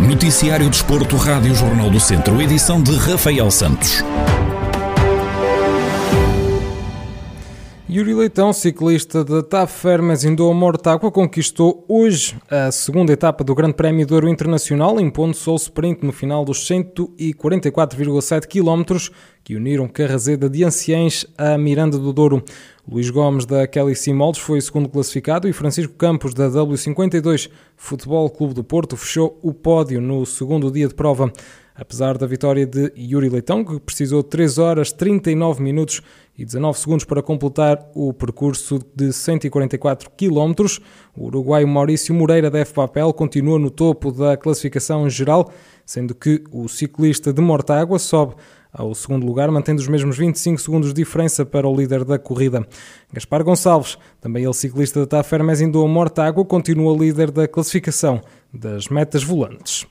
Noticiário Desporto, Rádio Jornal do Centro, edição de Rafael Santos. Yuri Leitão, ciclista da TAF Fermes Indoa Mortágua, conquistou hoje a segunda etapa do Grande Prémio do Ouro Internacional, impondo-se ao sprint no final dos 144,7 km que uniram Carrazeda de Anciães a Miranda do Douro. Luís Gomes da Kelly Simoldes foi segundo classificado e Francisco Campos da W52 Futebol Clube do Porto fechou o pódio no segundo dia de prova. Apesar da vitória de Yuri Leitão, que precisou 3 horas 39 minutos e 19 segundos para completar o percurso de 144 km, o uruguaio Maurício Moreira da F-Papel continua no topo da classificação geral, sendo que o ciclista de Mortágua sobe ao segundo lugar, mantendo os mesmos 25 segundos de diferença para o líder da corrida. Gaspar Gonçalves, também ele ciclista da TAF Hermes Indoa Mortágua, continua líder da classificação das metas volantes.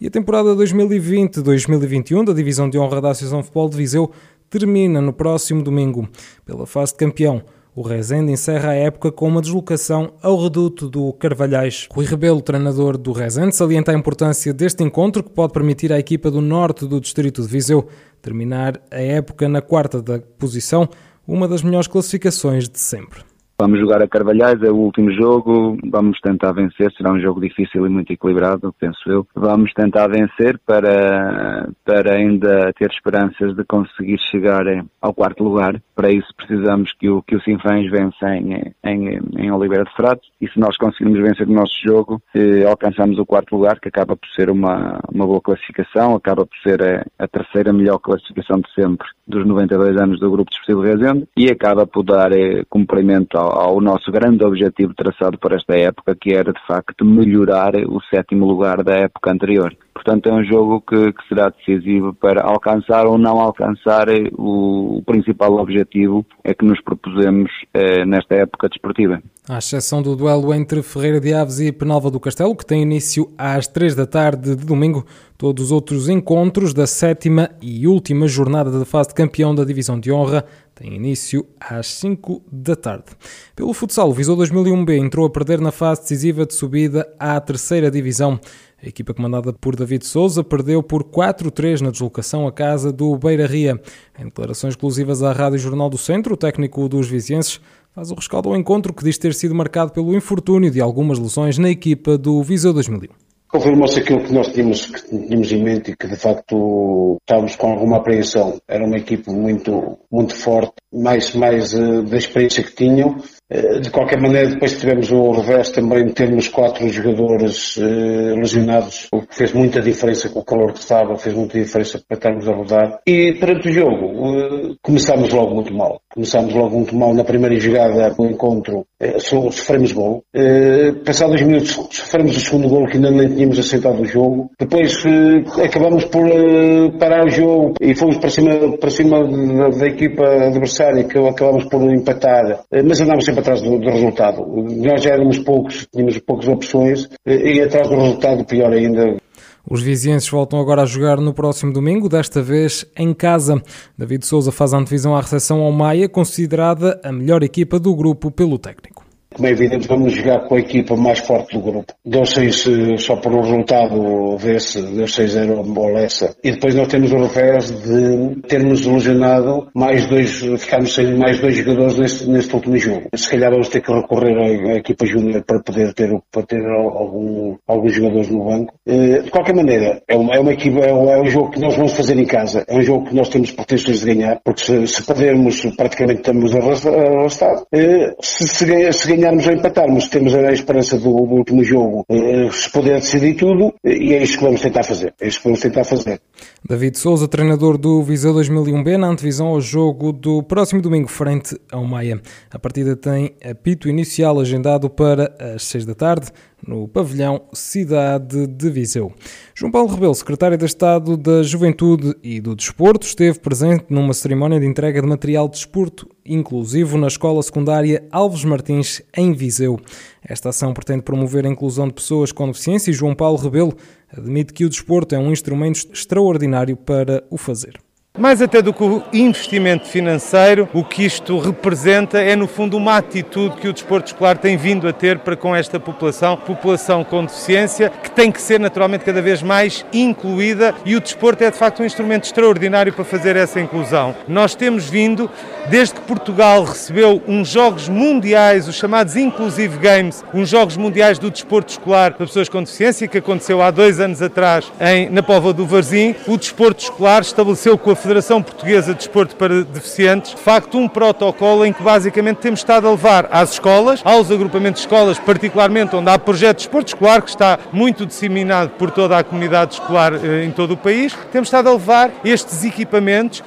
E a temporada 2020-2021 da Divisão de Honra da Associação de Futebol de Viseu termina no próximo domingo. Pela fase de campeão, o Rezende encerra a época com uma deslocação ao reduto do Carvalhais. Rui Rebelo, treinador do Rezende, salienta a importância deste encontro que pode permitir à equipa do norte do distrito de Viseu terminar a época na quarta da posição, uma das melhores classificações de sempre. Vamos jogar a Carvalhais, é o último jogo, vamos tentar vencer, será um jogo difícil e muito equilibrado, penso eu. Vamos tentar vencer para, para ainda ter esperanças de conseguir chegar ao quarto lugar. Para isso precisamos que o, que o Sinfãs vença em, em, em Oliveira de Frades e se nós conseguirmos vencer o nosso jogo, eh, alcançamos o quarto lugar, que acaba por ser uma, uma boa classificação, acaba por ser a, a terceira melhor classificação de sempre dos 92 anos do Grupo Desportivo Rezende e acaba por dar eh, cumprimento ao, nosso grande objetivo traçado por esta época, que era de facto melhorar o sétimo lugar da época anterior. Portanto, é um jogo que, que será decisivo para alcançar ou não alcançar eh, o, o principal objetivo é que nos propusemos eh, nesta época desportiva. À exceção do duelo entre Ferreira de Aves e Penalva do Castelo, que tem início às três da tarde de domingo, todos os outros encontros da sétima e última jornada da fase de campeão da Divisão de Honra têm início às 5 da tarde. Pelo futsal, o Viseu 2001B entrou a perder na fase decisiva de subida à terceira divisão. A equipa comandada por David Souza perdeu por 4-3 na deslocação à casa do Beira Ria. Em declarações exclusivas à Rádio Jornal do Centro, o técnico dos vizienses faz o rescaldo ao encontro que diz ter sido marcado pelo infortúnio de algumas lesões na equipa do Viseu 2001. Confirmou-se aquilo que nós tínhamos, que tínhamos em mente e que de facto estávamos com alguma apreensão. Era uma equipe muito, muito forte, mais, mais uh, da experiência que tinham eh, de qualquer maneira, depois tivemos o revés também de termos quatro jogadores eh, lesionados, o que fez muita diferença com o calor que estava, fez muita diferença para estarmos a rodar. E perante o jogo, eh, começámos logo muito mal. Começámos logo muito mal na primeira jogada do encontro, eh, sofremos gol. Eh, passados dois minutos, sofremos o segundo gol que ainda nem tínhamos aceitado o jogo. Depois eh, acabamos por eh, parar o jogo e fomos para cima, para cima da, da equipa adversária, que acabamos por empatar. Eh, mas andámos sempre atrás do, do, resultado. Nós já éramos poucos, tínhamos poucas opções e atrás do resultado pior ainda. Os vizienses voltam agora a jogar no próximo domingo, desta vez em casa. David Souza faz a antevisão à recepção ao Maia, considerada a melhor equipa do grupo pelo técnico. Como é evidente, vamos jogar com a equipa mais forte do grupo. Deu 6 só por um resultado, vê-se, deu 6-0 ao Lessa. E depois nós temos o revés de termos ilusionado mais dois, ficarmos sem mais dois jogadores neste, neste último jogo. Se calhar vamos ter que recorrer à, equipa júnior para poder ter, para ter algum, alguns jogadores no banco. Eh, de qualquer maneira, é uma, é uma equipa, é um, é um, jogo que nós vamos fazer em casa. É um jogo que nós temos pretensões de ganhar, porque se, se perdermos, praticamente estamos arrastados. Eh, se, se, se ganhar ganharmos ou empatarmos, temos a esperança do, último jogo eh, se poder decidir tudo e é isto que vamos tentar fazer. É isto que vamos tentar fazer. David Souza, treinador do Viseu 2001B, na antevisão ao jogo do próximo domingo frente ao Maia. A partida tem apito inicial agendado para as 6 da tarde no pavilhão Cidade de Viseu. João Paulo Rebelo, secretário de Estado da Juventude e do Desporto, esteve presente numa cerimónia de entrega de material de desporto inclusivo na escola secundária Alves Martins, em Viseu. Esta ação pretende promover a inclusão de pessoas com deficiência e João Paulo Rebelo admite que o desporto é um instrumento extraordinário para o fazer. Mais até do que o investimento financeiro, o que isto representa é, no fundo, uma atitude que o desporto escolar tem vindo a ter para com esta população, população com deficiência, que tem que ser naturalmente cada vez mais incluída e o desporto é de facto um instrumento extraordinário para fazer essa inclusão. Nós temos vindo, desde que Portugal recebeu uns Jogos Mundiais, os chamados Inclusive Games, uns Jogos Mundiais do Desporto Escolar para pessoas com deficiência, que aconteceu há dois anos atrás em, na Póvoa do Varzim, o desporto escolar estabeleceu com a Federação Portuguesa de Desporto para Deficientes, de facto, um protocolo em que basicamente temos estado a levar às escolas, aos agrupamentos de escolas, particularmente onde há projeto de desporto escolar, que está muito disseminado por toda a comunidade escolar eh, em todo o país, temos estado a levar estes equipamentos.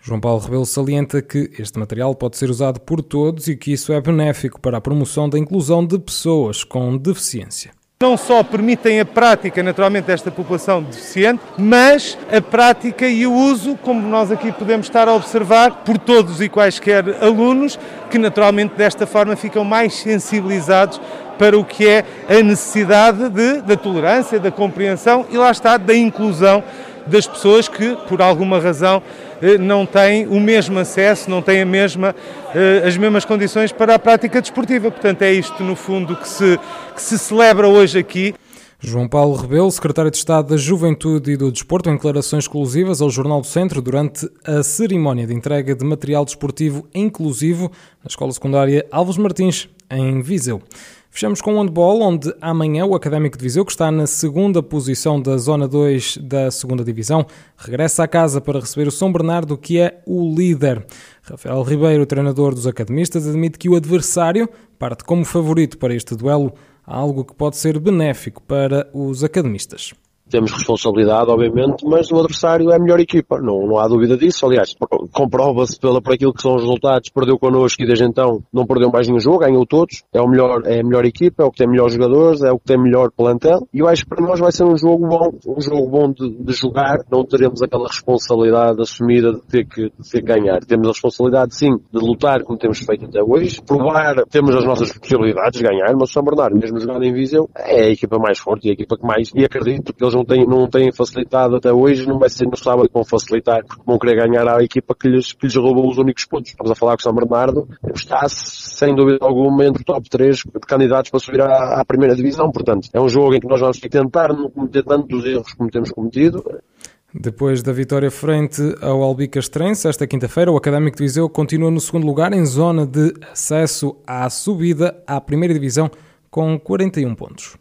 João Paulo Rebelo salienta que este material pode ser usado por todos e que isso é benéfico para a promoção da inclusão de pessoas com deficiência não só permitem a prática, naturalmente, desta população deficiente, mas a prática e o uso, como nós aqui podemos estar a observar, por todos e quaisquer alunos, que naturalmente desta forma ficam mais sensibilizados para o que é a necessidade de, da tolerância, da compreensão e lá está, da inclusão das pessoas que, por alguma razão, eh, não têm o mesmo acesso, não têm a mesma, eh, as mesmas condições para a prática desportiva. Portanto, é isto, no fundo, que se, que se celebra hoje aqui. João Paulo Rebelo, secretário de Estado da Juventude e do Desporto, em declarações exclusivas ao Jornal do Centro durante a cerimónia de entrega de material desportivo inclusivo na Escola Secundária Alves Martins, em Viseu. Fechamos com o handball, onde amanhã o Académico de Viseu, que está na segunda posição da Zona 2 da segunda Divisão, regressa à casa para receber o São Bernardo, que é o líder. Rafael Ribeiro, treinador dos academistas, admite que o adversário parte como favorito para este duelo, algo que pode ser benéfico para os academistas temos responsabilidade, obviamente, mas o adversário é a melhor equipa, não, não há dúvida disso. Aliás, comprova-se pela, por aquilo que são os resultados, perdeu connosco e desde então não perdeu mais nenhum jogo, ganhou todos, é, o melhor, é a melhor equipa, é o que tem melhores jogadores, é o que tem melhor plantel, e eu acho que para nós vai ser um jogo bom, um jogo bom de, de jogar, não teremos aquela responsabilidade assumida de ter, que, de ter que ganhar. Temos a responsabilidade, sim, de lutar como temos feito até hoje, provar, temos as nossas possibilidades de ganhar, mas o São Bernardo, mesmo jogando em Viseu, é a equipa mais forte e a equipa que mais, e acredito que eles não têm, não têm facilitado até hoje, não vai ser no sábado que vão facilitar, porque vão querer ganhar à equipa que lhes, que lhes roubou os únicos pontos. Estamos a falar com o São Bernardo, está sem dúvida alguma entre o top 3 de candidatos para subir à, à primeira divisão, portanto, é um jogo em que nós vamos tentar não cometer tantos erros como temos cometido. Depois da vitória frente ao Albicastrense, esta quinta-feira, o Académico de Viseu continua no segundo lugar em zona de acesso à subida à primeira divisão com 41 pontos.